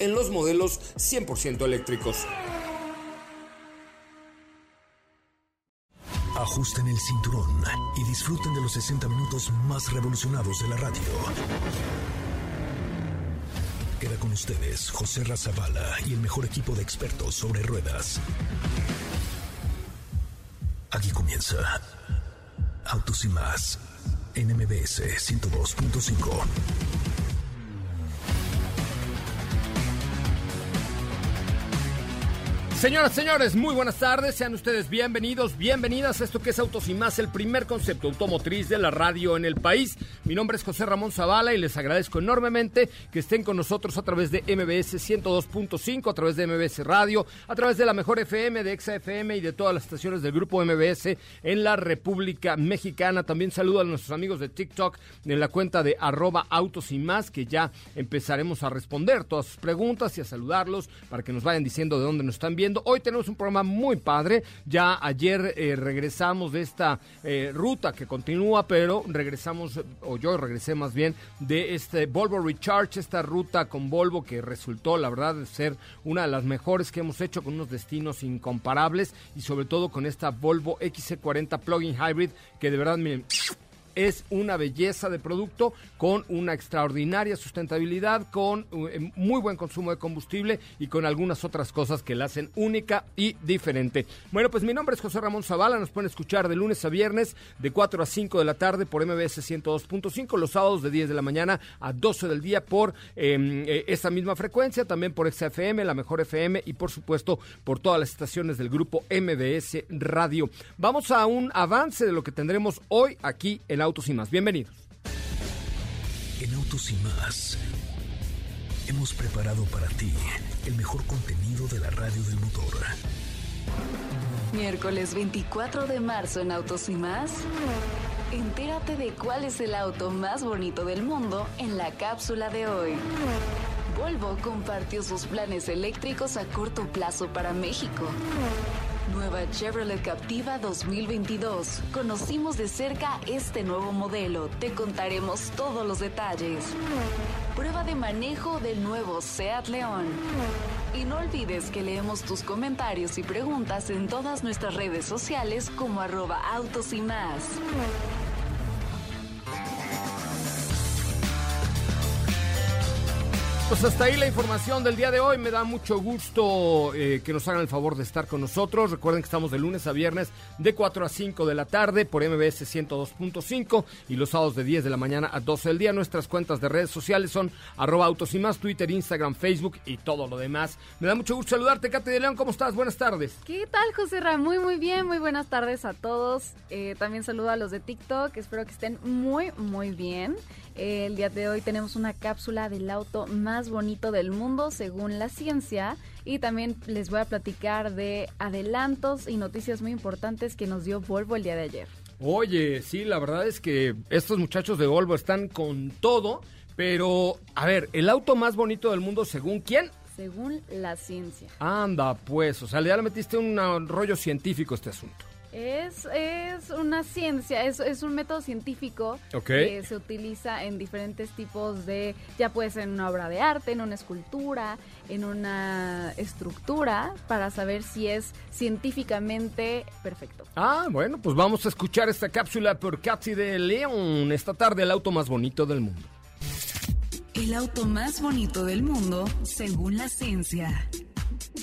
en los modelos 100% eléctricos. Ajusten el cinturón y disfruten de los 60 minutos más revolucionados de la radio. Queda con ustedes José Razabala y el mejor equipo de expertos sobre ruedas. Aquí comienza Autos y más en MBS 102.5. Señoras, señores, muy buenas tardes. Sean ustedes bienvenidos, bienvenidas a esto que es Autos y Más, el primer concepto automotriz de la radio en el país. Mi nombre es José Ramón Zavala y les agradezco enormemente que estén con nosotros a través de MBS 102.5, a través de MBS Radio, a través de la Mejor FM, de Exa FM y de todas las estaciones del grupo MBS en la República Mexicana. También saludo a nuestros amigos de TikTok en la cuenta de arroba Autos y Más, que ya empezaremos a responder todas sus preguntas y a saludarlos para que nos vayan diciendo de dónde nos están viendo Hoy tenemos un programa muy padre. Ya ayer eh, regresamos de esta eh, ruta que continúa, pero regresamos, o yo regresé más bien, de este Volvo Recharge, esta ruta con Volvo que resultó, la verdad, de ser una de las mejores que hemos hecho con unos destinos incomparables y sobre todo con esta Volvo XC40 Plug-in Hybrid que de verdad, miren es una belleza de producto con una extraordinaria sustentabilidad, con eh, muy buen consumo de combustible y con algunas otras cosas que la hacen única y diferente. Bueno, pues mi nombre es José Ramón Zavala, nos pueden escuchar de lunes a viernes de 4 a 5 de la tarde por MBS 102.5, los sábados de 10 de la mañana a 12 del día por em, eh, esta misma frecuencia, también por XFM, la mejor FM y por supuesto por todas las estaciones del grupo MBS Radio. Vamos a un avance de lo que tendremos hoy aquí en Autos y Más. Bienvenidos. En Autos y Más hemos preparado para ti el mejor contenido de la radio del motor. Miércoles 24 de marzo en Autos y Más. Entérate de cuál es el auto más bonito del mundo en la cápsula de hoy. Volvo compartió sus planes eléctricos a corto plazo para México. Nueva Chevrolet Captiva 2022. Conocimos de cerca este nuevo modelo. Te contaremos todos los detalles. Prueba de manejo del nuevo Seat León. Y no olvides que leemos tus comentarios y preguntas en todas nuestras redes sociales como arroba autos y más. Pues hasta ahí la información del día de hoy. Me da mucho gusto eh, que nos hagan el favor de estar con nosotros. Recuerden que estamos de lunes a viernes de 4 a 5 de la tarde por MBS 102.5 y los sábados de 10 de la mañana a 12 del día. Nuestras cuentas de redes sociales son arroba autos y más, Twitter, Instagram, Facebook y todo lo demás. Me da mucho gusto saludarte, Katy de León. ¿Cómo estás? Buenas tardes. ¿Qué tal, José Ra? Muy, muy bien. Muy buenas tardes a todos. Eh, también saludo a los de TikTok. Espero que estén muy, muy bien. El día de hoy tenemos una cápsula del auto más bonito del mundo según la ciencia y también les voy a platicar de adelantos y noticias muy importantes que nos dio Volvo el día de ayer. Oye, sí, la verdad es que estos muchachos de Volvo están con todo, pero a ver, el auto más bonito del mundo según quién? Según la ciencia. Anda, pues, o sea, ya le metiste un rollo científico a este asunto. Es, es una ciencia, es, es un método científico que se utiliza en diferentes tipos de, ya puede ser en una obra de arte, en una escultura, en una estructura, para saber si es científicamente perfecto. Ah, bueno, pues vamos a escuchar esta cápsula por Katy de León, esta tarde el auto más bonito del mundo. El auto más bonito del mundo, según la ciencia.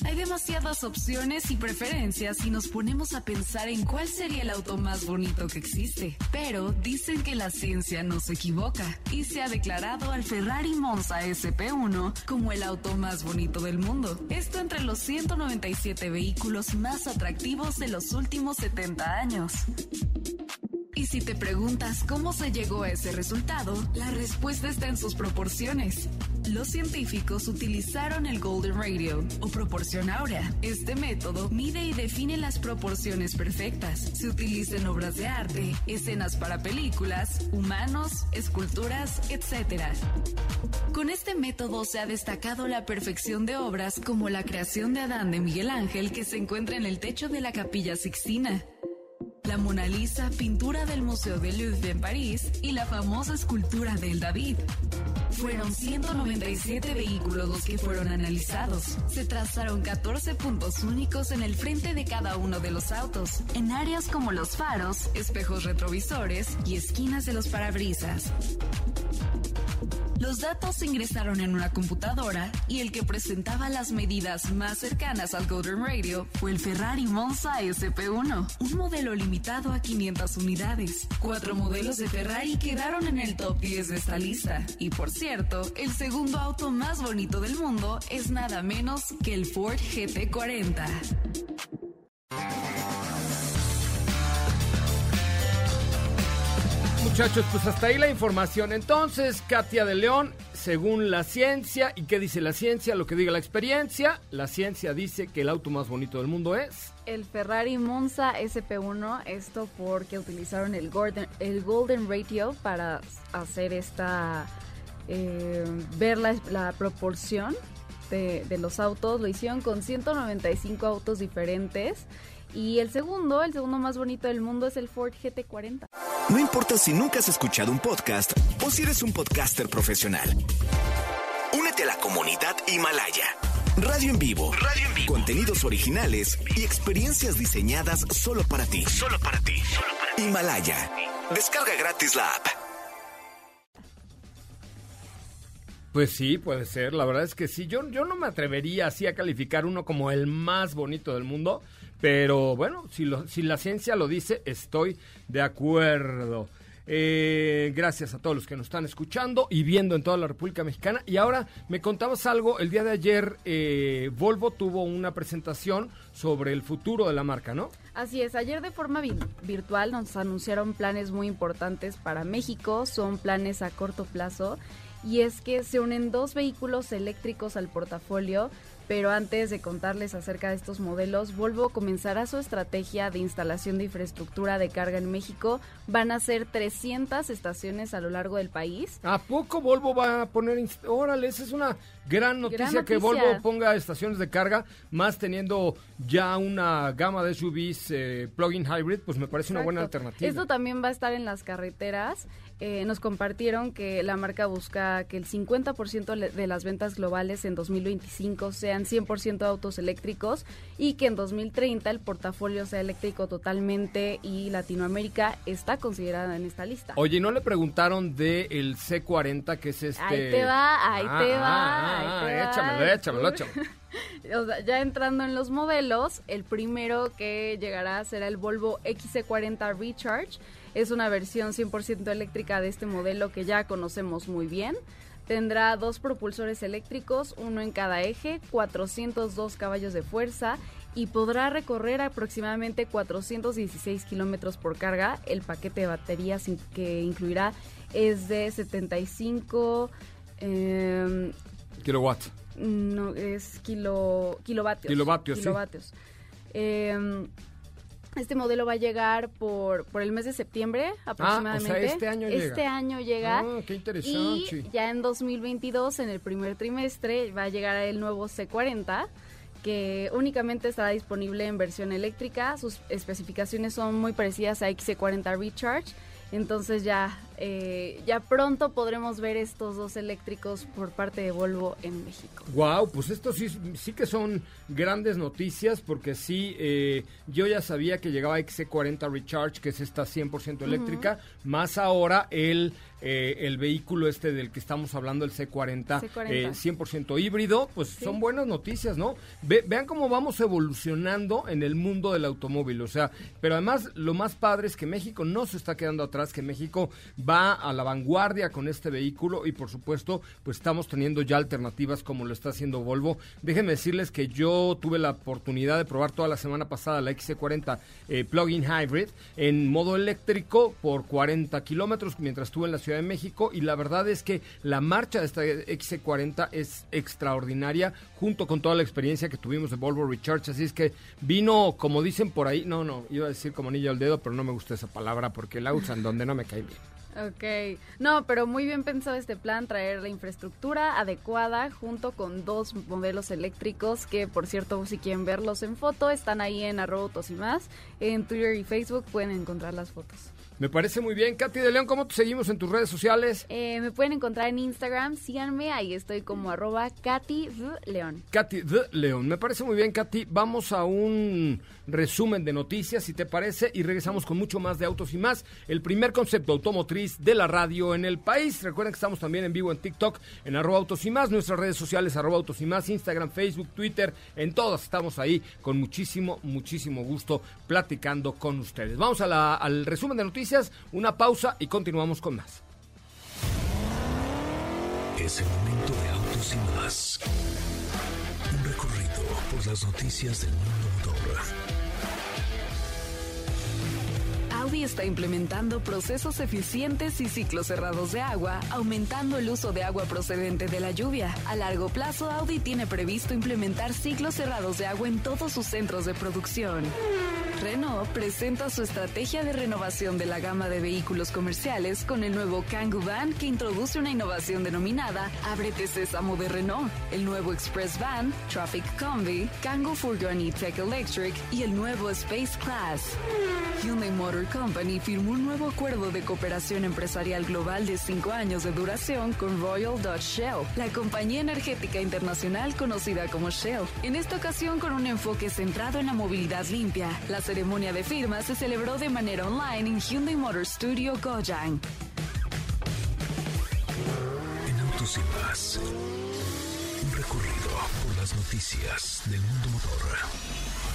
Hay demasiadas opciones y preferencias si nos ponemos a pensar en cuál sería el auto más bonito que existe. Pero dicen que la ciencia no se equivoca y se ha declarado al Ferrari Monza SP1 como el auto más bonito del mundo. Esto entre los 197 vehículos más atractivos de los últimos 70 años. Y si te preguntas cómo se llegó a ese resultado, la respuesta está en sus proporciones. Los científicos utilizaron el Golden Radio o proporción áurea. Este método mide y define las proporciones perfectas. Se utiliza en obras de arte, escenas para películas, humanos, esculturas, etc. Con este método se ha destacado la perfección de obras como la creación de Adán de Miguel Ángel que se encuentra en el techo de la Capilla Sixtina. La Mona Lisa, pintura del Museo de Louvre en París, y la famosa escultura del David. Fueron 197 vehículos los que fueron analizados. Se trazaron 14 puntos únicos en el frente de cada uno de los autos, en áreas como los faros, espejos retrovisores y esquinas de los parabrisas. Los datos se ingresaron en una computadora y el que presentaba las medidas más cercanas al Golden Radio fue el Ferrari Monza SP1, un modelo limitado a 500 unidades. Cuatro modelos de Ferrari quedaron en el top 10 de esta lista. Y por cierto, el segundo auto más bonito del mundo es nada menos que el Ford GT40. Muchachos, pues hasta ahí la información. Entonces, Katia de León, según la ciencia, ¿y qué dice la ciencia? Lo que diga la experiencia, la ciencia dice que el auto más bonito del mundo es... El Ferrari Monza SP1, esto porque utilizaron el Golden, el Golden Ratio para hacer esta... Eh, ver la, proporción de los autos. Lo hicieron con 195 autos diferentes. Y el segundo, el segundo más bonito del mundo es el Ford GT40. No importa si nunca has escuchado un podcast o si eres un podcaster profesional. Únete a la comunidad Himalaya. Radio en vivo. Radio en vivo. Contenidos originales y experiencias diseñadas solo para ti. Solo para ti. Himalaya. Descarga gratis la app. Pues sí, puede ser. La verdad es que sí. Yo, yo no me atrevería así a calificar uno como el más bonito del mundo. Pero bueno, si, lo, si la ciencia lo dice, estoy de acuerdo. Eh, gracias a todos los que nos están escuchando y viendo en toda la República Mexicana. Y ahora me contabas algo, el día de ayer eh, Volvo tuvo una presentación sobre el futuro de la marca, ¿no? Así es, ayer de forma vi virtual nos anunciaron planes muy importantes para México, son planes a corto plazo y es que se unen dos vehículos eléctricos al portafolio pero antes de contarles acerca de estos modelos, Volvo comenzará su estrategia de instalación de infraestructura de carga en México. Van a ser 300 estaciones a lo largo del país. ¿A poco Volvo va a poner... Órale, esa es una gran noticia, gran noticia, que Volvo ponga estaciones de carga, más teniendo ya una gama de SUVs eh, plug-in hybrid, pues me parece Exacto. una buena alternativa. Esto también va a estar en las carreteras. Eh, nos compartieron que la marca busca que el 50% de las ventas globales en 2025 sean 100% autos eléctricos y que en 2030 el portafolio sea eléctrico totalmente y Latinoamérica está considerada en esta lista. Oye, ¿no le preguntaron del el C40 que es este? Ahí te va, ahí ah, te va. Ah, ahí ah, te va. échamelo, échamelo, échamelo. Ya entrando en los modelos, el primero que llegará será el Volvo XC40 Recharge. Es una versión 100% eléctrica de este modelo que ya conocemos muy bien. Tendrá dos propulsores eléctricos, uno en cada eje, 402 caballos de fuerza y podrá recorrer aproximadamente 416 kilómetros por carga. El paquete de baterías que incluirá es de 75 eh, kilowatts. No, es kilo, kilovatios. Kilovatios, kilovatios. Sí. Eh, este modelo va a llegar por, por el mes de septiembre aproximadamente. Ah, o sea, este año llega. Este año llega. Ah, qué interesante. Y ya en 2022, en el primer trimestre, va a llegar el nuevo C40 que únicamente estará disponible en versión eléctrica. Sus especificaciones son muy parecidas a XC40 Recharge. Entonces ya, eh, ya pronto podremos ver estos dos eléctricos por parte de Volvo en México. Wow, pues esto sí, sí que son grandes noticias porque sí, eh, yo ya sabía que llegaba XC40 Recharge, que es esta 100% eléctrica, uh -huh. más ahora el, eh, el vehículo este del que estamos hablando, el C40, C40. 100% híbrido, pues sí. son buenas noticias, ¿no? Ve, vean cómo vamos evolucionando en el mundo del automóvil, o sea, pero además lo más padre es que México no se está quedando atrás, que México va a la vanguardia con este vehículo y por supuesto pues estamos teniendo ya alternativas como lo está haciendo Volvo. Déjenme decirles que yo tuve la oportunidad de probar toda la semana pasada la XC40 eh, Plug-in Hybrid en modo eléctrico por 40 kilómetros mientras estuve en la Ciudad de México y la verdad es que la marcha de esta XC40 es extraordinaria junto con toda la experiencia que tuvimos de Volvo Recharge. Así es que vino, como dicen por ahí, no, no, iba a decir como anillo al dedo, pero no me gusta esa palabra porque la usan donde no me cae bien. Ok, no, pero muy bien pensado este plan, traer la infraestructura adecuada junto con dos modelos eléctricos que, por cierto, si quieren verlos en foto, están ahí en arroba y más. En Twitter y Facebook pueden encontrar las fotos. Me parece muy bien. Katy de León, ¿cómo te seguimos en tus redes sociales? Eh, me pueden encontrar en Instagram, síganme, ahí estoy como arroba Katy de León. Katy de León, me parece muy bien, Katy. Vamos a un resumen de noticias, si te parece, y regresamos con mucho más de autos y más. El primer concepto automotriz de la radio en el país. Recuerden que estamos también en vivo en TikTok, en arroba autos y más, nuestras redes sociales, arroba autos y más, Instagram, Facebook, Twitter, en todas estamos ahí con muchísimo, muchísimo gusto platicando con ustedes. Vamos al resumen de noticias una pausa y continuamos con más. Es el momento de autos y más. Un recorrido por las noticias del mundo motor Audi está implementando procesos eficientes y ciclos cerrados de agua, aumentando el uso de agua procedente de la lluvia. A largo plazo, Audi tiene previsto implementar ciclos cerrados de agua en todos sus centros de producción. Renault presenta su estrategia de renovación de la gama de vehículos comerciales con el nuevo Kangoo Van que introduce una innovación denominada Ábrete Sésamo de Renault, el nuevo Express Van, Traffic Combi, Kangoo Furgon E-Tech Electric y el nuevo Space Class. Hyundai Motor Company firmó un nuevo acuerdo de cooperación empresarial global de cinco años de duración con Royal Dutch Shell, la compañía energética internacional conocida como Shell. En esta ocasión con un enfoque centrado en la movilidad limpia. La ceremonia de firma se celebró de manera online en Hyundai Motor Studio Gojang. En Autos y un recorrido por las noticias del mundo motor.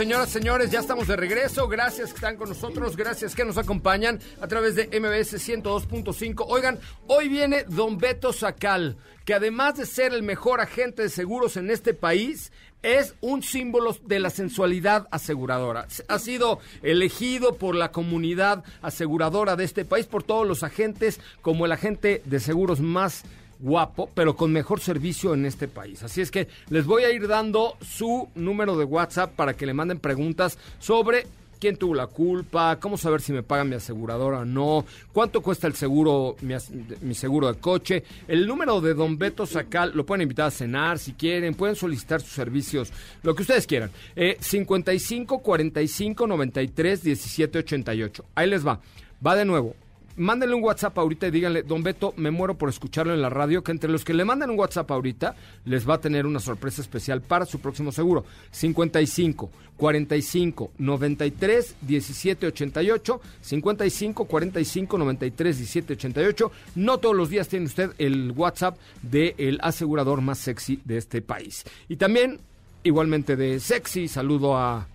Señoras, señores, ya estamos de regreso. Gracias que están con nosotros, gracias que nos acompañan a través de MBS 102.5. Oigan, hoy viene Don Beto Sacal, que además de ser el mejor agente de seguros en este país, es un símbolo de la sensualidad aseguradora. Ha sido elegido por la comunidad aseguradora de este país, por todos los agentes, como el agente de seguros más guapo, pero con mejor servicio en este país. Así es que les voy a ir dando su número de WhatsApp para que le manden preguntas sobre quién tuvo la culpa, cómo saber si me paga mi aseguradora o no, cuánto cuesta el seguro, mi, seguro de coche. El número de Don Beto Sacal, lo pueden invitar a cenar si quieren, pueden solicitar sus servicios, lo que ustedes quieran. Eh, 55 45 93 17 88. Ahí les va. Va de nuevo. Mándenle un WhatsApp ahorita y díganle, don Beto, me muero por escucharlo en la radio, que entre los que le mandan un WhatsApp ahorita, les va a tener una sorpresa especial para su próximo seguro. 55 45 93 17 88, 55 45 93 17 88. No todos los días tiene usted el WhatsApp del asegurador más sexy de este país. Y también, igualmente de sexy, saludo a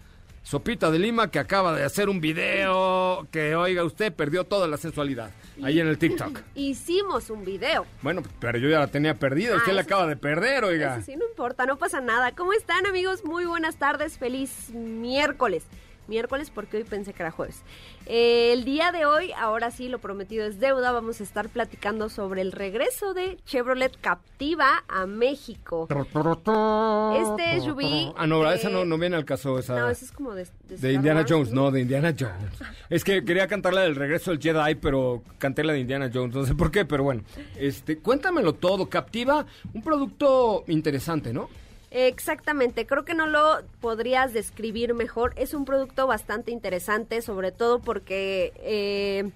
Sopita de Lima que acaba de hacer un video que, oiga, usted perdió toda la sensualidad ahí en el TikTok. Hicimos un video. Bueno, pero yo ya la tenía perdida, usted Ah, la acaba de perder, oiga. Eso sí, no importa, no pasa nada. ¿Cómo están, amigos? Muy buenas tardes, feliz miércoles. Miércoles porque hoy pensé que era jueves. Eh, el día de hoy, ahora sí, lo prometido es deuda, vamos a estar platicando sobre el regreso de Chevrolet Captiva a México. Este SUV, Ah, no, esa eh, no, no viene al caso, esa... No, ese es como de... De Indiana Wars, Jones, no, de Indiana Jones. Es que quería cantar la del regreso del Jedi, pero canté la de Indiana Jones, no sé por qué, pero bueno. Este, cuéntamelo todo, Captiva, un producto interesante, ¿no? Exactamente, creo que no lo podrías describir mejor. Es un producto bastante interesante, sobre todo porque eh,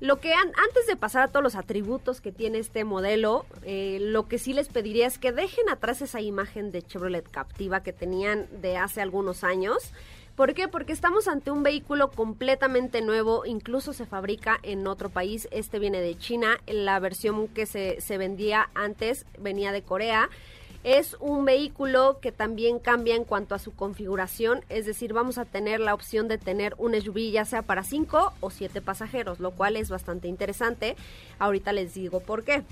lo que an- antes de pasar a todos los atributos que tiene este modelo, eh, lo que sí les pediría es que dejen atrás esa imagen de Chevrolet Captiva que tenían de hace algunos años. ¿Por qué? Porque estamos ante un vehículo completamente nuevo, incluso se fabrica en otro país, este viene de China, la versión que se, se vendía antes venía de Corea. Es un vehículo que también cambia en cuanto a su configuración, es decir, vamos a tener la opción de tener un SUV ya sea para 5 o 7 pasajeros, lo cual es bastante interesante. Ahorita les digo por qué.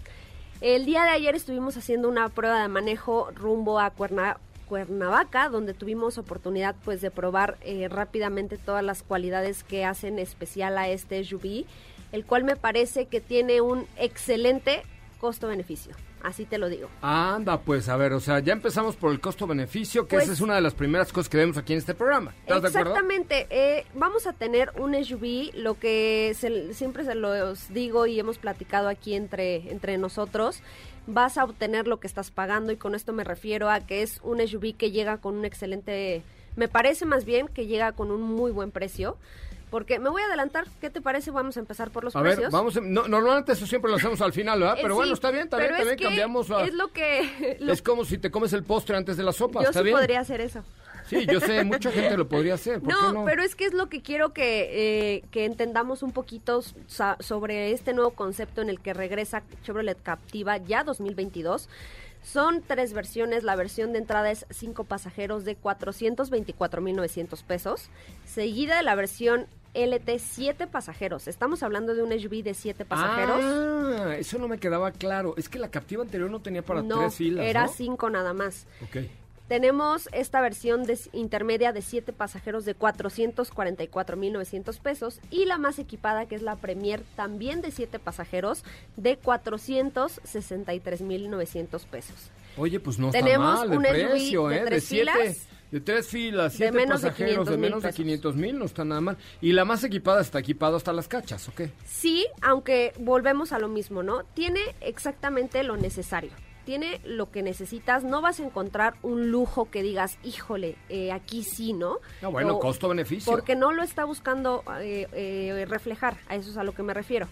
El día de ayer estuvimos haciendo una prueba de manejo rumbo a Cuerna- Cuernavaca, donde tuvimos oportunidad pues de probar eh, rápidamente todas las cualidades que hacen especial a este SUV, el cual me parece que tiene un excelente costo-beneficio. Así te lo digo. Anda, pues, a ver, o sea, ya empezamos por el costo-beneficio, que Pues- esa es una de las primeras cosas que vemos aquí en este programa. ¿Estás de acuerdo? Exactamente. eh, vamos a tener un SUV, lo que se- siempre se los digo y hemos platicado aquí entre, entre nosotros. Vas a obtener lo que estás pagando y con esto me refiero a que es un SUV que llega con un excelente, me parece más bien que llega con un muy buen precio. Porque me voy a adelantar, ¿qué te parece? Vamos a empezar por los A precios. ver, vamos, a- no, normalmente eso siempre lo hacemos al final, ¿verdad? Eh, Pero sí, bueno, está bien, bien, que cambiamos a... Es lo que... lo- Es como si te comes el postre antes de la sopa, yo ¿está sí bien? podría hacer eso. Sí, yo sé, mucha gente lo podría hacer, ¿por No, qué no? pero es que es lo que quiero que, eh, que entendamos un poquito sobre este nuevo concepto en el que regresa Chevrolet Captiva ya 2022. Son tres versiones. La versión de entrada es cinco pasajeros de 424.900 pesos, seguida de la versión LT 7 pasajeros. Estamos hablando de un SUV de 7 pasajeros. Ah, eso no me quedaba claro. Es que la captiva anterior no tenía para no, tres filas, era ¿no? 5 nada más. Ok. Tenemos esta versión de, intermedia de 7 pasajeros de 444.900 pesos y la más equipada que es la Premier también de 7 pasajeros de 463.900 pesos. Oye, pues no está Tenemos mal de un SUV precio, de ¿eh? De tres siete, filas. De tres filas, De siete menos de pasajeros, de 500,000 menos de pesos. 500 mil, no está nada mal. Y la más equipada está equipado hasta las cachas, ¿ok? Sí, aunque volvemos a lo mismo, ¿no? Tiene exactamente lo necesario. Tiene lo que necesitas. No vas a encontrar un lujo que digas, híjole, eh, aquí sí, ¿no? No, bueno, O- costo-beneficio. Porque no lo está buscando eh, eh, reflejar, a eso es a lo que me refiero.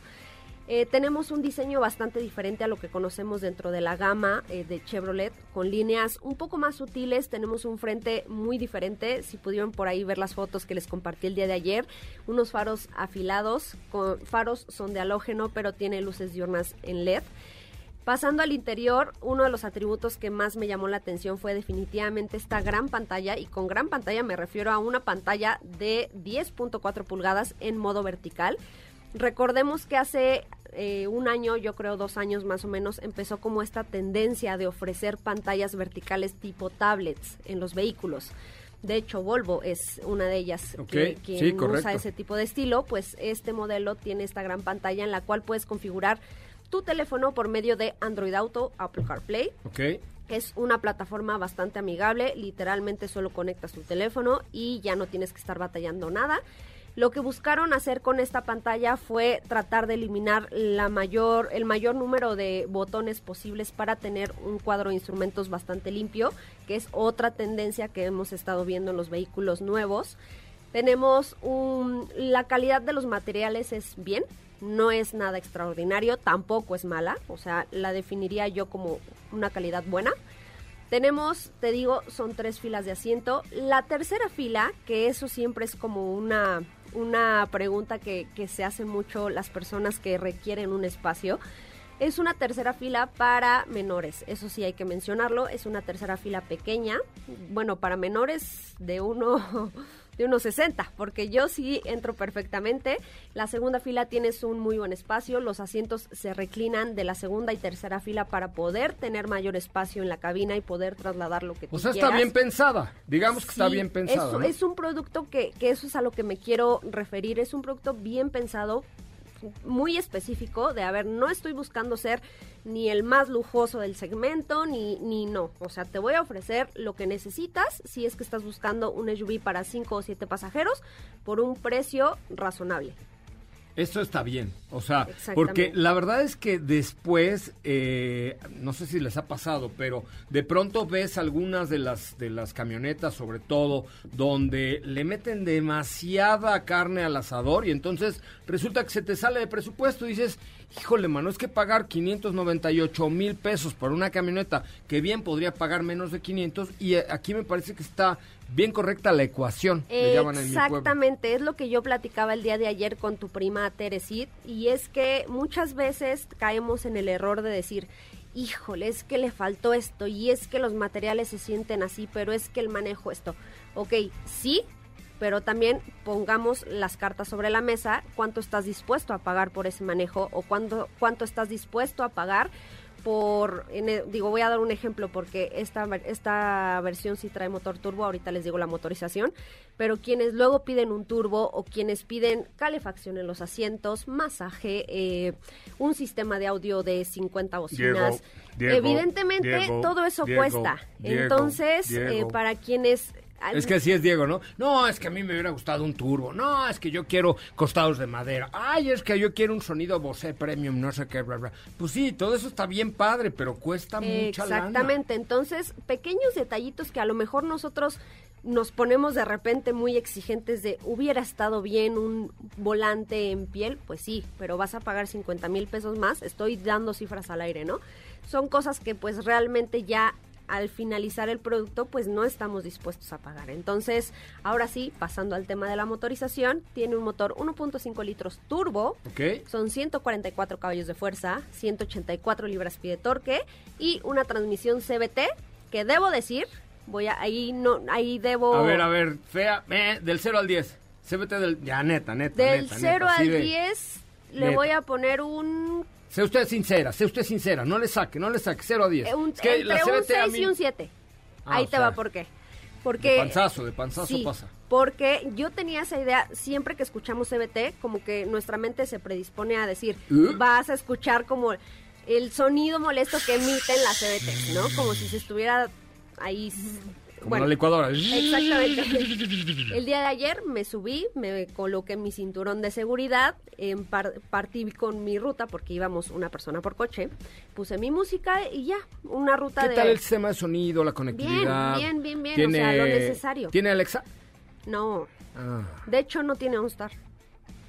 Eh, tenemos un diseño bastante diferente a lo que conocemos dentro de la gama eh, de Chevrolet, con líneas un poco más sutiles, tenemos un frente muy diferente, si pudieron por ahí ver las fotos que les compartí el día de ayer, unos faros afilados, con faros son de halógeno, pero tiene luces diurnas en LED. Pasando al interior, uno de los atributos que más me llamó la atención fue definitivamente esta gran pantalla, y con gran pantalla me refiero a una pantalla de 10.4 pulgadas en modo vertical. Recordemos que hace eh, un año, yo creo dos años más o menos, empezó como esta tendencia de ofrecer pantallas verticales tipo tablets en los vehículos. De hecho, Volvo es una de ellas que, quien sí, usa ese tipo de estilo. Pues este modelo tiene esta gran pantalla en la cual puedes configurar tu teléfono por medio de Android Auto, Apple CarPlay. ¿Ok? Es una plataforma bastante amigable, literalmente solo conectas tu teléfono y ya no tienes que estar batallando nada. Lo que buscaron hacer con esta pantalla fue tratar de eliminar la mayor, el mayor número de botones posibles para tener un cuadro de instrumentos bastante limpio, que es otra tendencia que hemos estado viendo en los vehículos nuevos. Tenemos un, la calidad de los materiales es bien, no es nada extraordinario, tampoco es mala, o sea, la definiría yo como una calidad buena. Tenemos, te digo, son tres filas de asiento. La tercera fila, que eso siempre es como una, una pregunta que, que se hace mucho las personas que requieren un espacio. Es una tercera fila para menores, eso sí hay que mencionarlo, es una tercera fila pequeña, bueno, para menores de uno de unos 60, porque yo sí entro perfectamente. La segunda fila tienes un muy buen espacio, los asientos se reclinan de la segunda y tercera fila para poder tener mayor espacio en la cabina y poder trasladar lo que tú O sea, quieras. está bien pensada. Digamos que está bien pensada. Es, ¿no? es un producto que, que eso es a lo que me quiero referir. Es un producto bien pensado, muy específico, de a ver, no estoy buscando ser ni el más lujoso del segmento, ni, ni no. O sea, te voy a ofrecer lo que necesitas si es que estás buscando un SUV para 5 o 7 pasajeros por un precio razonable. Esto está bien, o sea, porque la verdad es que después, eh, no sé si les ha pasado, pero de pronto ves algunas de las de las camionetas, sobre todo, donde le meten demasiada carne al asador y entonces resulta que se te sale de presupuesto y dices, híjole, mano, es que pagar 598 mil pesos por una camioneta que bien podría pagar menos de 500 y aquí me parece que está bien correcta la ecuación. Exactamente, es lo que yo platicaba el día de ayer con tu prima Teresit y es que muchas veces caemos en el error de decir, híjole, es que le faltó esto y es que los materiales se sienten así, pero es que el manejo esto. Ok, sí, pero también pongamos las cartas sobre la mesa, cuánto estás dispuesto a pagar por ese manejo o cuánto, cuánto estás dispuesto a pagar por, en el- digo, voy a dar un ejemplo porque esta, esta versión sí trae motor turbo, ahorita les digo la motorización, pero quienes luego piden un turbo o quienes piden calefacción en los asientos, masaje, eh, un sistema de audio de 50 bocinas, Diego, evidentemente Diego, todo eso cuesta. Entonces, eh, para quienes... Es que así es Diego, ¿no? No, es que a mí me hubiera gustado un turbo. No, es que yo quiero costados de madera. Ay, es que yo quiero un sonido Bose Premium, no sé qué, bla, bla. Pues sí, todo eso está bien padre, pero cuesta mucha lana. Exactamente, entonces pequeños detallitos que a lo mejor nosotros nos ponemos de repente muy exigentes de hubiera estado bien un volante en piel, pues sí, pero vas a pagar 50 mil pesos más, estoy dando cifras al aire, ¿no? Son cosas que pues realmente ya al finalizar el producto pues no estamos dispuestos a pagar. Entonces, ahora sí, pasando al tema de la motorización, tiene un motor 1.5 litros turbo, ¿Ok? son 144 caballos de fuerza, 184 libras-pie de torque y una transmisión CBT que debo decir, voy a ahí no ahí debo A ver, a ver, fea, eh, del 0 al 10. CBT del... Ya, neta, neta, del neta, 0 neta, así al de- 10 le neta. voy a poner un, Sé usted sincera, sé usted sincera, no le saque, no le saque, 0 a 10. eh, un- Es que entre un CBT a 6 mí- y un 7. Ah, ahí te sea, va por qué. Porque De panzazo, de panzazo Sí, pasa. Porque yo tenía esa idea, siempre que escuchamos CBT, como que nuestra mente se predispone a decir, ¿Eh? vas a escuchar como el sonido molesto que emiten las CBT, ¿no? Como si se estuviera ahí... Como bueno, la licuadora. Exactamente. El día de ayer me subí, me coloqué mi cinturón de seguridad, en par- partí con mi ruta porque íbamos una persona por coche, puse mi música y ya, una ruta ¿Qué de... tal el sistema de sonido, la conectividad? bien, bien, bien, o sea, lo necesario. ¿Tiene Alexa? No, Ah, de hecho no tiene OnStar,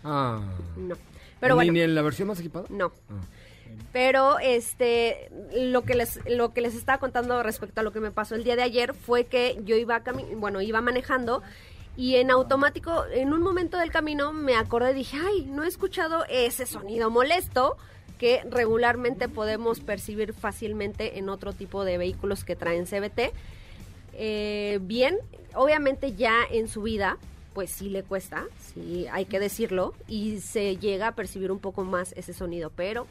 ah. no. Pero ¿Ni, bueno, ni en la versión más equipada? no. Ah. Pero este lo que les lo que les estaba contando respecto a lo que me pasó el día de ayer fue que yo iba bueno, iba manejando y en automático en un momento del camino me acordé dije, "Ay, no he escuchado ese sonido molesto." que regularmente podemos percibir fácilmente en otro tipo de vehículos que traen CBT. Eh, bien, obviamente ya en su vida, pues sí le cuesta, sí hay que decirlo, y se llega a percibir un poco más ese sonido, pero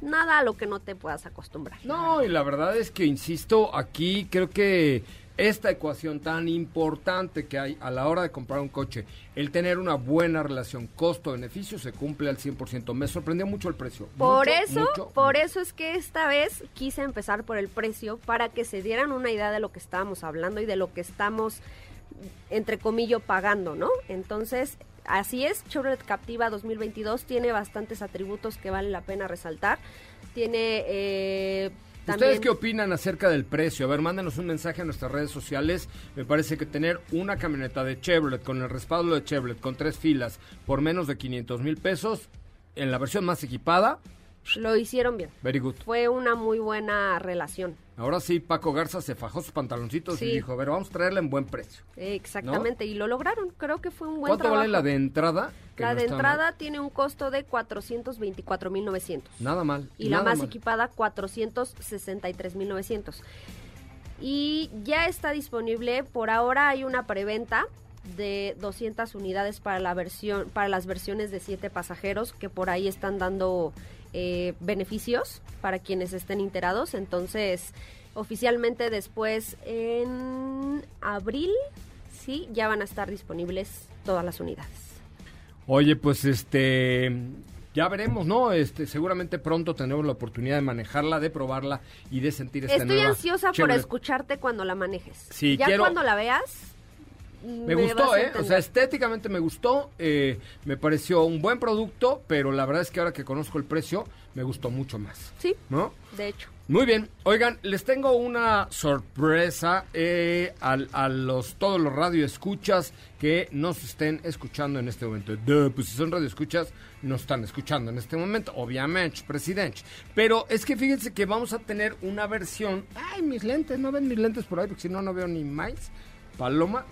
nada a lo que no te puedas acostumbrar. No, y la verdad es que, insisto, aquí creo que esta ecuación tan importante que hay a la hora de comprar un coche, el tener una buena relación costo-beneficio se cumple al 100%. Me sorprendió mucho el precio. Por Mucho, eso, mucho, por mucho. eso es que esta vez quise empezar por el precio para que se dieran una idea de lo que estábamos hablando y de lo que estamos entre comillas pagando, ¿no? Entonces, así es, Chevrolet Captiva 2022 tiene bastantes atributos que vale la pena resaltar. Tiene eh, también ¿Ustedes qué opinan acerca del precio? A ver, mándenos un mensaje a nuestras redes sociales. Me parece que tener una camioneta de Chevrolet con el respaldo de Chevrolet con tres filas por menos de 500 mil pesos en la versión más equipada, Lo hicieron bien. very good. Fue una muy buena relación. Ahora sí, Paco Garza se fajó sus pantaloncitos y dijo, a ver, vamos a traerla en buen precio. Exactamente, y lo lograron. Creo que fue un buen ¿Cuánto trabajo. vale la de entrada? La no de entrada mal. tiene un costo de 424.900. Nada mal. y la más mal. equipada 463.900. Y ya está disponible, por ahora hay una preventa de 200 unidades para la versión para las versiones de 7 pasajeros que por ahí están dando eh, beneficios para quienes estén enterados. Entonces, oficialmente después en abril, sí, ya van a estar disponibles todas las unidades. Oye, pues este ya veremos, ¿no? Este seguramente pronto tendremos la oportunidad de manejarla, de probarla y de sentir esta Estoy nueva ansiosa por escucharte cuando la manejes. Sí, ya quiero- cuando la veas. Me gustó, a ¿eh? O sea, estéticamente me gustó, eh, me pareció un buen producto, pero la verdad es que ahora que conozco el precio, me gustó mucho más, Sí, ¿no? de hecho. Muy bien, oigan, les tengo una sorpresa eh, al- a, los todos los radioescuchas que nos estén escuchando en este momento. Duh, pues si son radioescuchas, nos están escuchando en este momento, obviamente, presidente. Pero es que fíjense que vamos a tener una versión. Ay, mis lentes, no ven mis lentes por ahí, porque si no, no veo ni más. Palomas.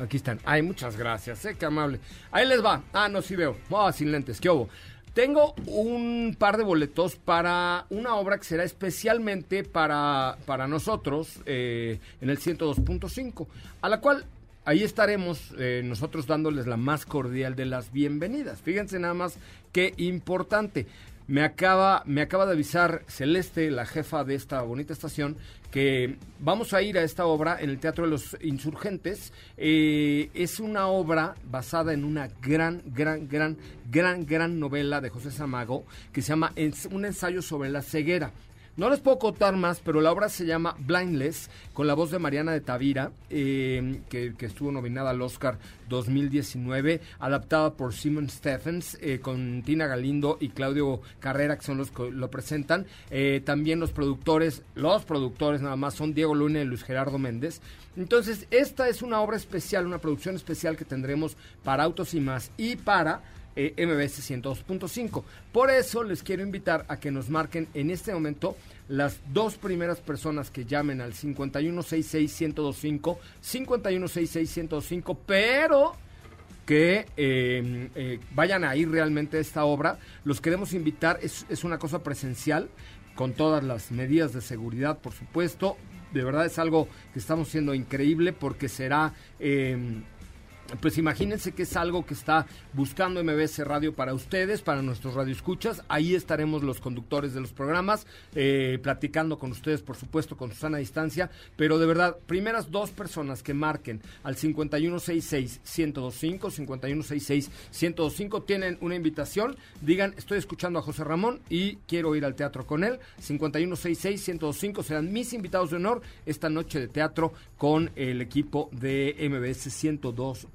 Aquí están. Ay, muchas gracias, eh, qué amable. Ahí les va. Ah, no, sí veo. Ah, sin lentes, qué hubo. Tengo un par de boletos para una obra que será especialmente para, para nosotros eh, en el 102.5, a la cual ahí estaremos eh, nosotros dándoles la más cordial de las bienvenidas. Fíjense nada más qué importante. Me acaba, me acaba de avisar Celeste, la jefa de esta bonita estación, que vamos a ir a esta obra en el Teatro de los Insurgentes. Eh, es una obra basada en una gran, gran, gran, gran, gran novela de José Samago que se llama Un ensayo sobre la ceguera. No les puedo contar más, pero la obra se llama Blindless, con la voz de Mariana de Tavira, que, que estuvo nominada al Oscar 2019, adaptada por Simon Stephens, eh, con Tina Galindo y Claudio Carrera, que son los que lo presentan. Eh, también los productores, los productores nada más, son Diego Luna y Luis Gerardo Méndez. Entonces, esta es una obra especial, una producción especial que tendremos para Autos y más y para eh, MBS 102.5. Por eso les quiero invitar a que nos marquen en este momento las dos primeras personas que llamen al 5166-1025, 5166-1025, pero que eh, eh, vayan a ir realmente a esta obra. Los queremos invitar, es, es una cosa presencial, con todas las medidas de seguridad, por supuesto. De verdad es algo que estamos haciendo increíble porque será... eh, pues imagínense que es algo que está buscando MBS Radio para ustedes, para nuestros radioescuchas. Ahí estaremos los conductores de los programas, eh, platicando con ustedes, por supuesto, con Susana distancia. Pero de verdad, primeras dos personas que marquen al 5166-1025, 5166-1025, tienen una invitación. Digan, estoy escuchando a José Ramón y quiero ir al teatro con él. 5166-1025 serán mis invitados de honor esta noche de teatro con el equipo de MBS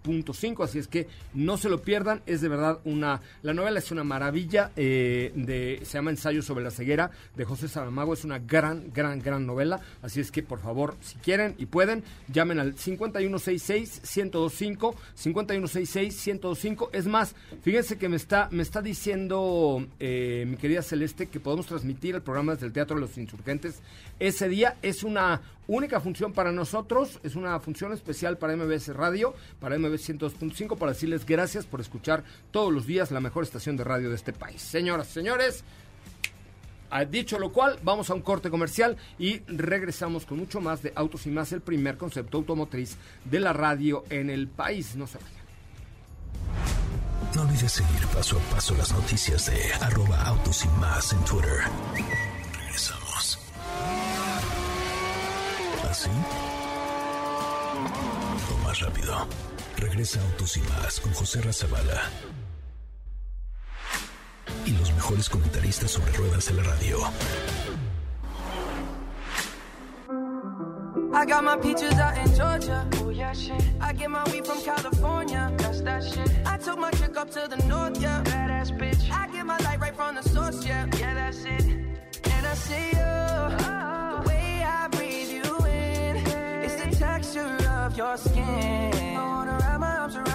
102.5. Así es que no se lo pierdan. Es de verdad una. La novela es una maravilla. eh, de, se llama Ensayo sobre la ceguera de José Saramago. Es una gran, gran, gran novela. Así es que por favor, si quieren y pueden, llamen al 5166-1025. 5166-1025. Es más, fíjense que me está, me está diciendo eh, mi querida Celeste que podemos transmitir el programa desde el Teatro de los Insurgentes. Ese día es una única función para nosotros, es una función especial para MBS Radio, para MBS 102.5, para decirles gracias por escuchar todos los días la mejor estación de radio de este país. Señoras, señores, Ah, Dicho lo cual, vamos a un corte comercial y regresamos con mucho más de Autos y Más, el primer concepto automotriz de la radio en el país. No se vayan. No olvides seguir paso a paso las noticias de arroba autos y más en Twitter. Regresamos. ¿Así? O más rápido. Regresa Autos y más con José Razabala. Y los mejores comentaristas sobre ruedas de la radio. I got my peaches out in Georgia. Oh yeah, shit. I get my weed from California. That's that shit. I took my chick up to the north, yeah. Badass bitch. I get my light right from the source, yeah. Yeah, that's it. And I see you. The way I breathe you in. It's the texture of your skin. I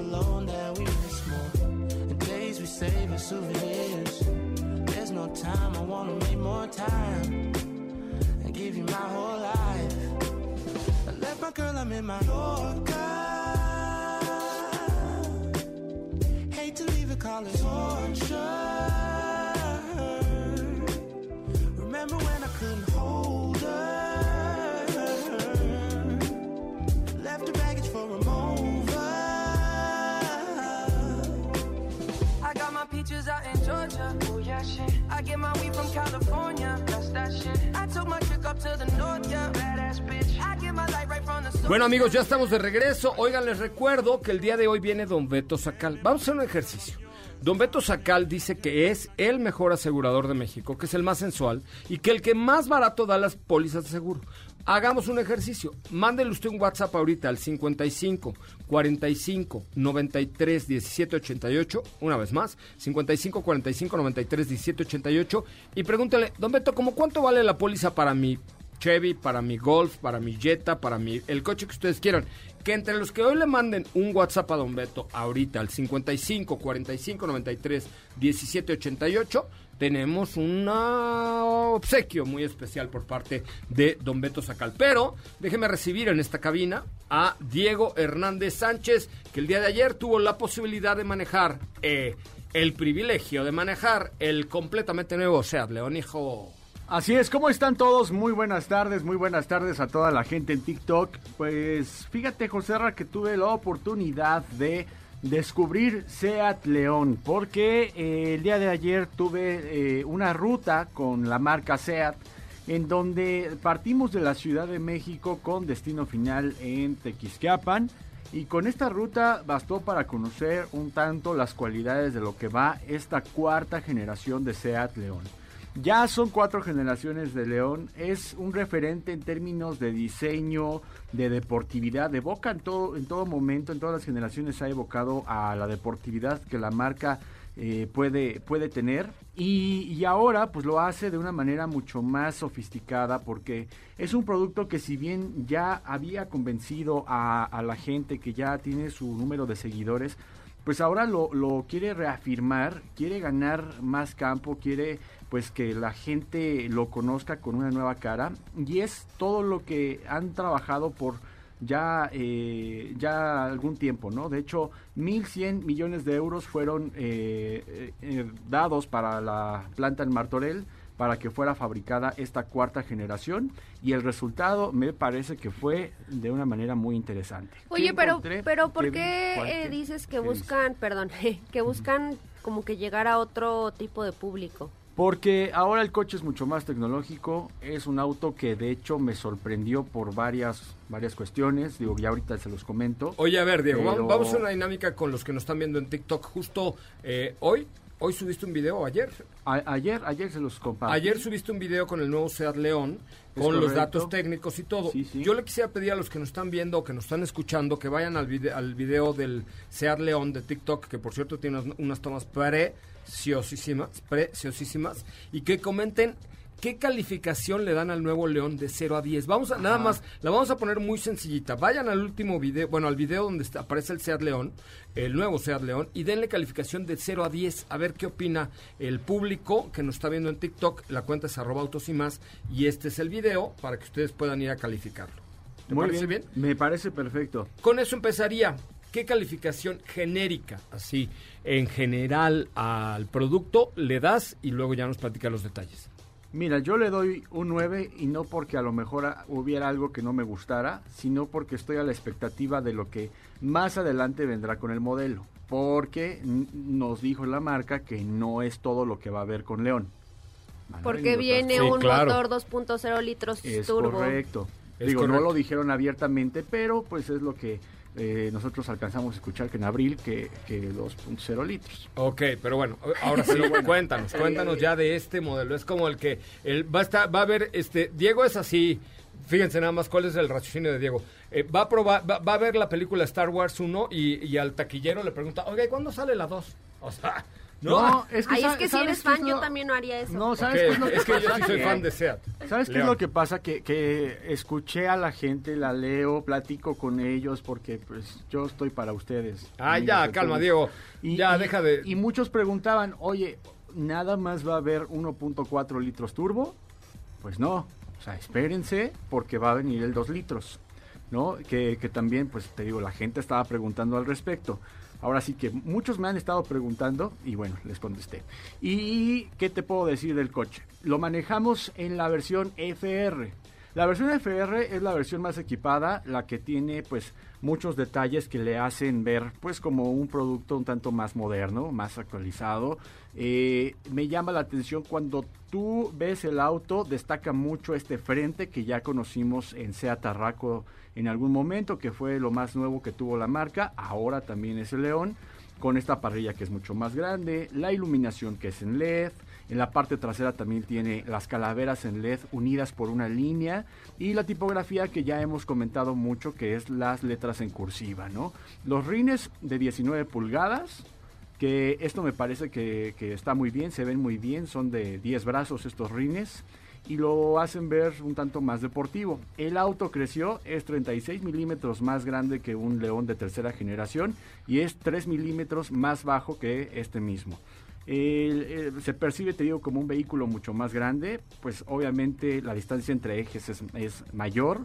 Alone that we miss more. And days we save as souvenirs. There's no time, I wanna make more time. And give you my whole life. I left my girl, I'm in my. Bueno amigos, ya estamos de regreso. Oigan, les recuerdo que el día de hoy viene Don Beto Sacal. Vamos a hacer un ejercicio. Don Beto Sacal dice que es el mejor asegurador de México, que es el más sensual y que el que más barato da las pólizas de seguro. Hagamos un ejercicio. Mándele usted un WhatsApp ahorita al 55 45 93 17 88. Una vez más, 55 45 93 17 88. Y pregúntele, Don Beto, ¿cómo cuánto vale la póliza para mi Chevy, para mi Golf, para mi Jetta, para mi, el coche que ustedes quieran. Que entre los que hoy le manden un WhatsApp a Don Beto ahorita al 55 45 93 17 88 tenemos un obsequio muy especial por parte de Don Beto Sacal. Pero déjeme recibir en esta cabina a Diego Hernández Sánchez, que el día de ayer tuvo la posibilidad de manejar, eh, el privilegio de manejar el completamente nuevo Seat León, hijo. Así es, ¿cómo están todos? Muy buenas tardes, muy buenas tardes a toda la gente en TikTok. Pues fíjate, José Ra, que tuve la oportunidad de descubrir Seat León, porque eh, el día de ayer tuve eh, una ruta con la marca Seat, en donde partimos de la Ciudad de México con destino final en Tequisquiapan. Y con esta ruta bastó para conocer un tanto las cualidades de lo que va esta cuarta generación de Seat León. Ya son cuatro generaciones de León, es un referente en términos de diseño, de deportividad, evoca en todo, en todo momento, en todas las generaciones ha evocado a la deportividad que la marca eh, puede, puede tener. Y, ahora pues lo hace de una manera mucho más sofisticada porque es un producto que si bien ya había convencido a, la gente que ya tiene su número de seguidores, pues ahora lo, quiere reafirmar, quiere ganar más campo, quiere pues que la gente lo conozca con una nueva cara. Y es todo lo que han trabajado por ya, eh, ya algún tiempo, ¿no? De hecho, 1.100 millones de euros fueron eh, eh, dados para la planta en Martorell para que fuera fabricada esta cuarta generación. Y el resultado me parece que fue de una manera muy interesante. Oye, pero pero ¿por qué eh, dices que buscan, perdón, que buscan como que llegar a otro tipo de público? Porque ahora el coche es mucho más tecnológico, es un auto que de hecho me sorprendió por varias varias cuestiones, digo, ya ahorita se los comento. Oye, a ver, Diego, pero... vamos a una dinámica con los que nos están viendo en TikTok justo eh, hoy. Hoy subiste un video, ayer. A, ayer, ayer se los compartí. Ayer subiste un video con el nuevo Seat León, con correcto. los datos técnicos y todo. Sí, sí. Yo le quisiera pedir a los que nos están viendo o que nos están escuchando que vayan al video, al video del Seat León de TikTok, que por cierto tiene unas, unas tomas preciosísimas, preciosísimas, y que comenten ¿Qué calificación le dan al nuevo León de 0 a 10? Vamos a, nada más, la vamos a poner muy sencillita. Vayan al último video, bueno, al video donde está, aparece el Seat León, el nuevo Seat León, y denle calificación de 0 a 10, a ver qué opina el público que nos está viendo en TikTok. La cuenta es arroba autos y más, y este es el video para que ustedes puedan ir a calificarlo. ¿Te muy parece bien? bien? Me parece perfecto. Con eso empezaría. ¿Qué calificación genérica, así, en general al producto le das y luego ya nos platica los detalles? Mira, yo le doy un 9 y no porque a lo mejor hubiera algo que no me gustara, sino porque estoy a la expectativa de lo que más adelante vendrá con el modelo. Porque nos dijo la marca que no es todo lo que va a haber con León. Porque viene sí, un claro. motor 2.0 litros es turbo. Correcto. Es Digo, correcto. no lo dijeron abiertamente, pero pues es lo que eh, nosotros alcanzamos a escuchar que en abril que, que 2.0 litros. Ok, pero bueno, ahora sí, bueno, cuéntanos, cuéntanos ya de este modelo. Es como el que el, va, a estar, va a haber, este, Diego es así, Fíjense nada más cuál es el raciocinio de Diego. Eh, va, a probar, va, va a ver la película Star Wars 1 y, y al taquillero le pregunta, oiga, ¿y cuándo sale la 2? O sea, no. es que, Ay, es que si ¿sabes eres fan, yo lo- también no haría eso. No, ¿sabes qué es lo que es que yo pasa? sí soy fan de SEAT. ¿Sabes qué es lo que pasa? Que, que escuché a la gente, la leo, platico con ellos porque pues yo estoy para ustedes. Ah, ya, calma. Diego. Ya, deja de- Y muchos preguntaban, oye, ¿nada más va a haber 1.4 litros turbo? Pues no, o sea, espérense porque va a venir el 2 litros, ¿no? Que, que también, pues te digo, la gente estaba preguntando al respecto. Ahora sí que muchos me han estado preguntando y bueno, les contesté. ¿Y qué te puedo decir del coche? Lo manejamos en la versión FR. La versión FR es la versión más equipada, la que tiene pues muchos detalles que le hacen ver pues como un producto un tanto más moderno, más actualizado. Eh, me llama la atención cuando tú ves el auto, destaca mucho este frente que ya conocimos en Seat Tarraco en algún momento, que fue lo más nuevo que tuvo la marca, ahora también es el León, con esta parrilla que es mucho más grande, la iluminación que es en LED, en la parte trasera también tiene las calaveras en LED unidas por una línea y la tipografía que ya hemos comentado mucho que es las letras en cursiva, ¿no? Los rines de 19 pulgadas, que esto me parece que, que está muy bien, se ven muy bien, son de 10 brazos estos rines y lo hacen ver un tanto más deportivo. El auto creció, es 36 milímetros más grande que un León de tercera generación y es 3 milímetros más bajo que este mismo. Se percibe, te digo, como un vehículo mucho más grande, pues obviamente la distancia entre ejes es, es mayor.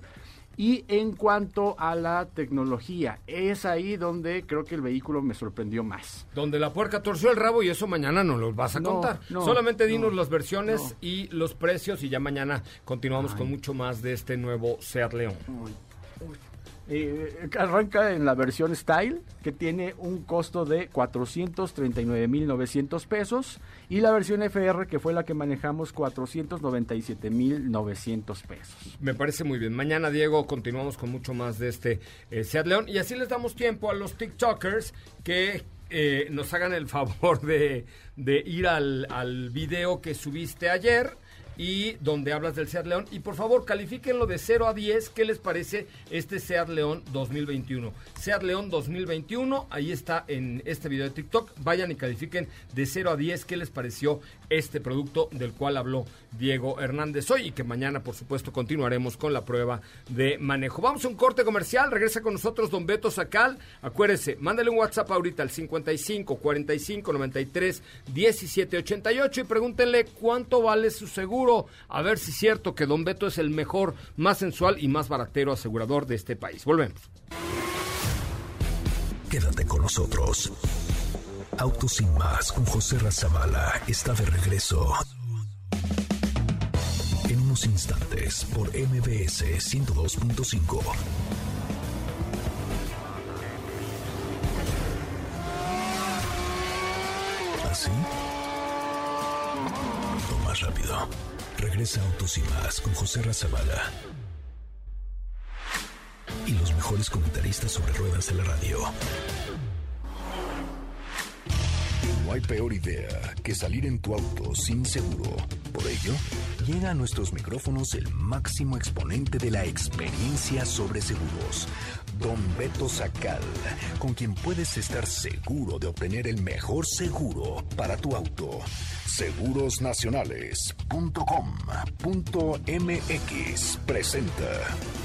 Y en cuanto a la tecnología, es ahí donde creo que el vehículo me sorprendió más. Donde la puerca torció el rabo y eso mañana nos lo vas a No, contar. no, Solamente dinos no, las versiones y los precios y ya mañana continuamos Ay. con mucho más de este nuevo Seat León. Eh, arranca en la versión Style, que tiene un costo de 439.900 pesos, y la versión FR, que fue la que manejamos, 497.900 pesos. Me parece muy bien. Mañana, Diego, continuamos con mucho más de este eh, Seat León. Y así les damos tiempo a los TikTokers que eh, nos hagan el favor de, ir al video que subiste ayer y donde hablas del Seat León. Y por favor, califíquenlo de 0 a 10. ¿Qué les parece este Seat León 2021? Seat León 2021, ahí está en este video de TikTok. Vayan y califiquen de 0 a 10 qué les pareció este producto del cual habló Diego Hernández hoy y que mañana, por supuesto, continuaremos con la prueba de manejo. Vamos a un corte comercial. Regresa con nosotros don Beto Sacal. Acuérdese, mándale un WhatsApp ahorita al 55 45 93 17 88 y pregúntenle cuánto vale su seguro. A ver si es cierto que don Beto es el mejor, más sensual y más baratero asegurador de este país. Volvemos. Quédate con nosotros. Autos sin más con José Razabala está de regreso. En unos instantes por MBS 102.5. ¿Así? O más rápido. Regresa Autos y más con José Razabala. Y los mejores comentaristas sobre ruedas de la radio. No hay peor idea que salir en tu auto sin seguro. Por ello, llega a nuestros micrófonos el máximo exponente de la experiencia sobre seguros, Don Beto Sacal, con quien puedes estar seguro de obtener el mejor seguro para tu auto. Segurosnacionales.com.mx presenta.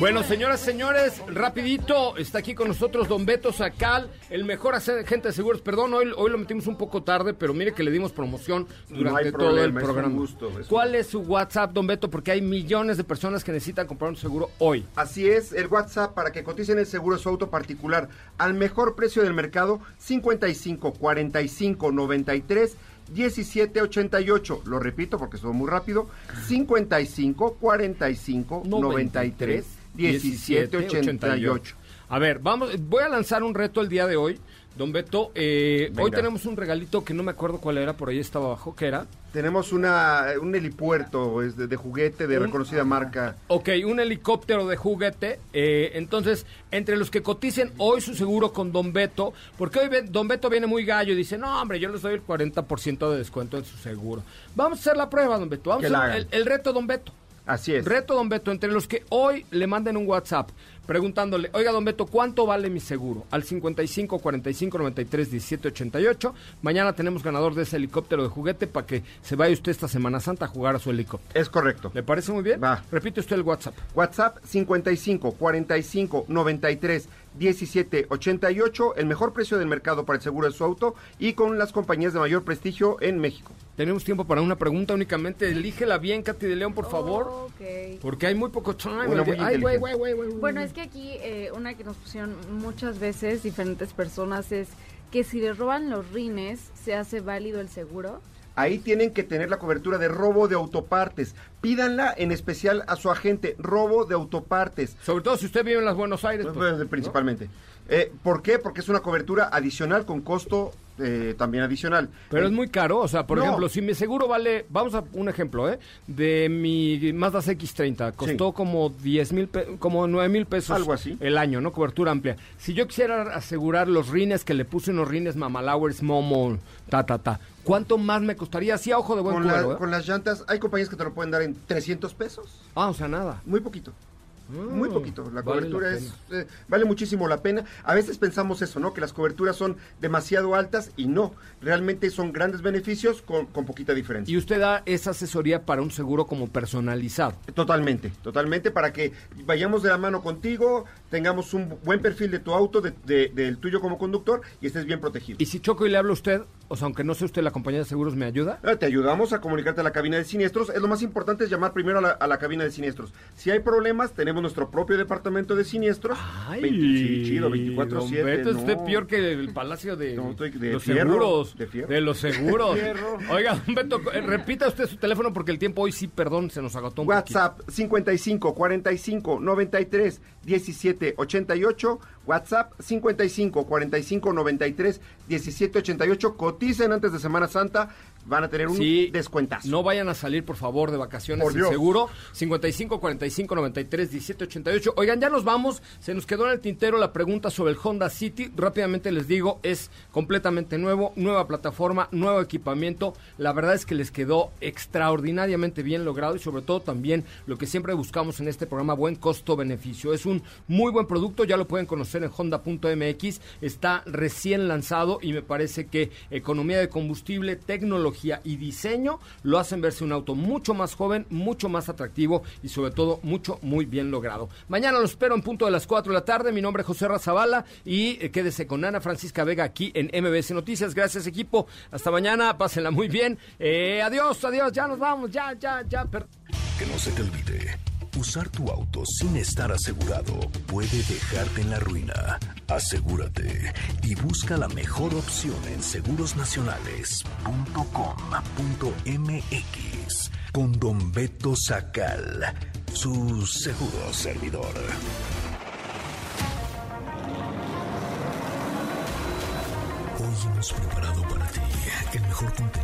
Bueno, señoras, señores, rapidito, está aquí con nosotros don Beto Sacal, el mejor agente de seguros. Perdón, hoy, hoy lo metimos un poco tarde, pero mire que le dimos promoción durante todo el es programa. gusto, es un ¿Cuál es su WhatsApp, don Beto? Porque hay millones de personas que necesitan comprar un seguro hoy. Así es, el WhatsApp para que coticen el seguro de su auto particular al mejor precio del mercado 55 45 93 1788. Lo repito porque es muy rápido. 55 45 93 1788. A ver, vamos, voy a lanzar un reto el día de hoy. Don Beto, eh, hoy tenemos un regalito que no me acuerdo cuál era, por ahí estaba abajo, ¿qué era? Tenemos una, un helipuerto es de, de juguete de reconocida marca. Ok, un helicóptero de juguete. eh, entonces, entre los que coticen hoy su seguro con Don Beto, porque hoy Don Beto viene muy gallo y dice, no, hombre, yo les doy el 40% de descuento en su seguro. Vamos a hacer la prueba, Don Beto. Vamos a hacer el reto, Don Beto. Así es. Reto, Don Beto, entre los que hoy le manden un WhatsApp preguntándole, oiga, Don Beto, ¿cuánto vale mi seguro? Al 55 45 93 17 88. Mañana tenemos ganador de ese helicóptero de juguete para que se vaya usted esta Semana Santa a jugar a su helicóptero. Es correcto. ¿Le parece muy bien? Va. Repite usted el WhatsApp. WhatsApp 55 45 93 17 88, el mejor precio del mercado para el seguro de su auto y con las compañías de mayor prestigio en México. Tenemos tiempo para una pregunta únicamente. Elígela bien, Katy de León, por favor. Porque hay muy poco time. Muy Ay, güey. Bueno, es que aquí eh, una que nos pusieron muchas veces diferentes personas es que si le roban los rines, ¿se hace válido el seguro? Ahí tienen que tener la cobertura de robo de autopartes. Pídanla en especial a su agente, robo de autopartes. Sobre todo si usted vive en las Buenos Aires. pues, Pues, principalmente. Eh, ¿Por qué? Porque es una cobertura adicional con costo eh, también adicional. Pero Eh, es muy caro, o sea, por No. ejemplo, si mi seguro vale, vamos a un ejemplo, ¿eh? De mi Mazda CX30, costó como 10 mil, como 9 mil pesos Algo así. el año, ¿no? Cobertura amplia. Si yo quisiera asegurar los rines que le puse unos rines Mamalowers, Momo, ta, ta, ta, ¿cuánto más me costaría? Sí, a ojo de buen con, la- ¿eh? con las llantas, hay compañías que te lo pueden dar en 300 pesos. Ah, o sea, nada. Muy poquito. Muy poquito. La vale cobertura la es eh, vale muchísimo la pena. A veces pensamos eso, ¿no? Que las coberturas son demasiado altas y no. Realmente son grandes beneficios con, con poquita diferencia. Y usted da esa asesoría para un seguro como personalizado. Totalmente, totalmente, para que vayamos de la mano contigo, tengamos un buen perfil de tu auto, de- de- del tuyo como conductor y estés bien protegido. Y si choco y le hablo a usted, o sea, aunque no sea usted la compañía de seguros, ¿me ayuda? Ah, Te ayudamos a comunicarte a la cabina de siniestros. Es lo más importante es llamar primero a la, a la cabina de siniestros. Si hay problemas, tenemos nuestro propio departamento de siniestros. Ay, 20 sí, chido, don 24-7. Beto, es usted no. peor que el palacio de, No, estoy de los fierro, seguros. de fierro. los seguros. Oiga, don Beto, eh, repita usted su teléfono porque el tiempo hoy sí, perdón, se nos agotó un WhatsApp 55 45 93 17 88. WhatsApp 55 45 93 17 88. Coticen antes de Semana Santa. Van a tener un Sí. descuentazo. No vayan a salir, por favor, de vacaciones Por seguro. 55 45 93 17 88. Oigan, ya nos vamos. Se nos quedó en el tintero la pregunta sobre el Honda City. Rápidamente les digo, es completamente nuevo, nueva plataforma, nuevo equipamiento. La verdad es que les quedó extraordinariamente bien logrado y sobre todo también lo que siempre buscamos en este programa, buen costo-beneficio. Es un muy buen producto, ya lo pueden conocer en honda.mx. Está recién lanzado y me parece que economía de combustible, tecnología y diseño lo hacen verse un auto mucho más joven, mucho más atractivo y sobre todo mucho, muy bien logrado. Mañana lo espero en punto de las 4 de la tarde. Mi nombre es José Razabala y eh, quédese con Ana Francisca Vega aquí en MBS Noticias. Gracias equipo. Hasta mañana. Pásenla muy bien. Eh, adiós, adiós. Ya nos vamos. Ya, ya, ya. Que no se te olvide, usar tu auto sin estar asegurado puede dejarte en la ruina. Asegúrate y busca la mejor opción en segurosnacionales.com.mx con Don Beto Sacal, su seguro servidor. Hoy hemos preparado para ti el mejor contenido